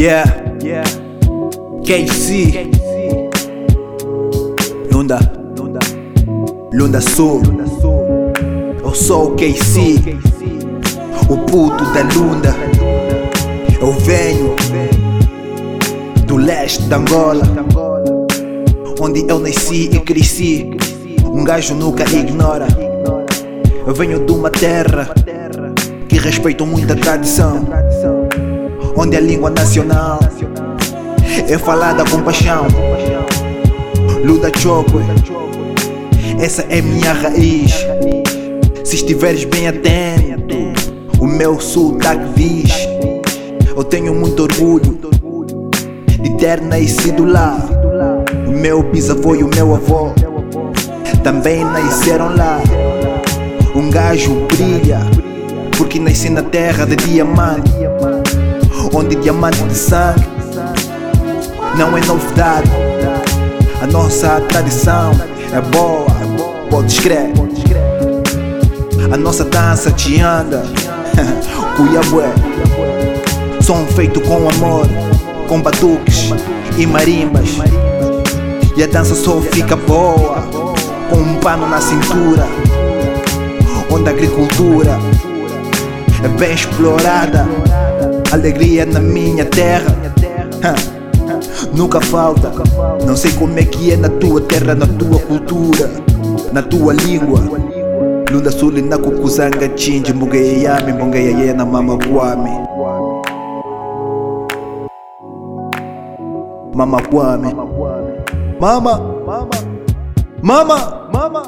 Yeah, yeah. KC, Lunda, Lunda, Lunda Sul. Eu sou o KC, o puto da Lunda. Eu venho do leste da Angola, onde eu nasci e cresci. Um gajo nunca ignora. Eu venho de uma terra que respeito muita tradição, onde a língua nacional é falada com paixão. Luda Chokwe, essa é minha raiz. Se estiveres bem atento, o meu sotaque diz. Eu tenho muito orgulho de ter nascido lá. O meu bisavô e o meu avô também nasceram lá. Um gajo brilha porque nasci na terra de diamante, onde diamante de sangue não é novidade. A nossa tradição é boa, podes crer. A nossa dança te anda, cuiabué. Som feito com amor, com batuques e marimbas. E a dança só fica boa com um pano na cintura, onde a agricultura é bem explorada. Alegria na minha terra. Nunca falta. Não sei como é que é na tua terra, na tua cultura, na tua língua. Lunda suli na kukuzanga chinji mbugeya yami mbugeya yena mama kwami mama kwami mama mama. Mama. Mama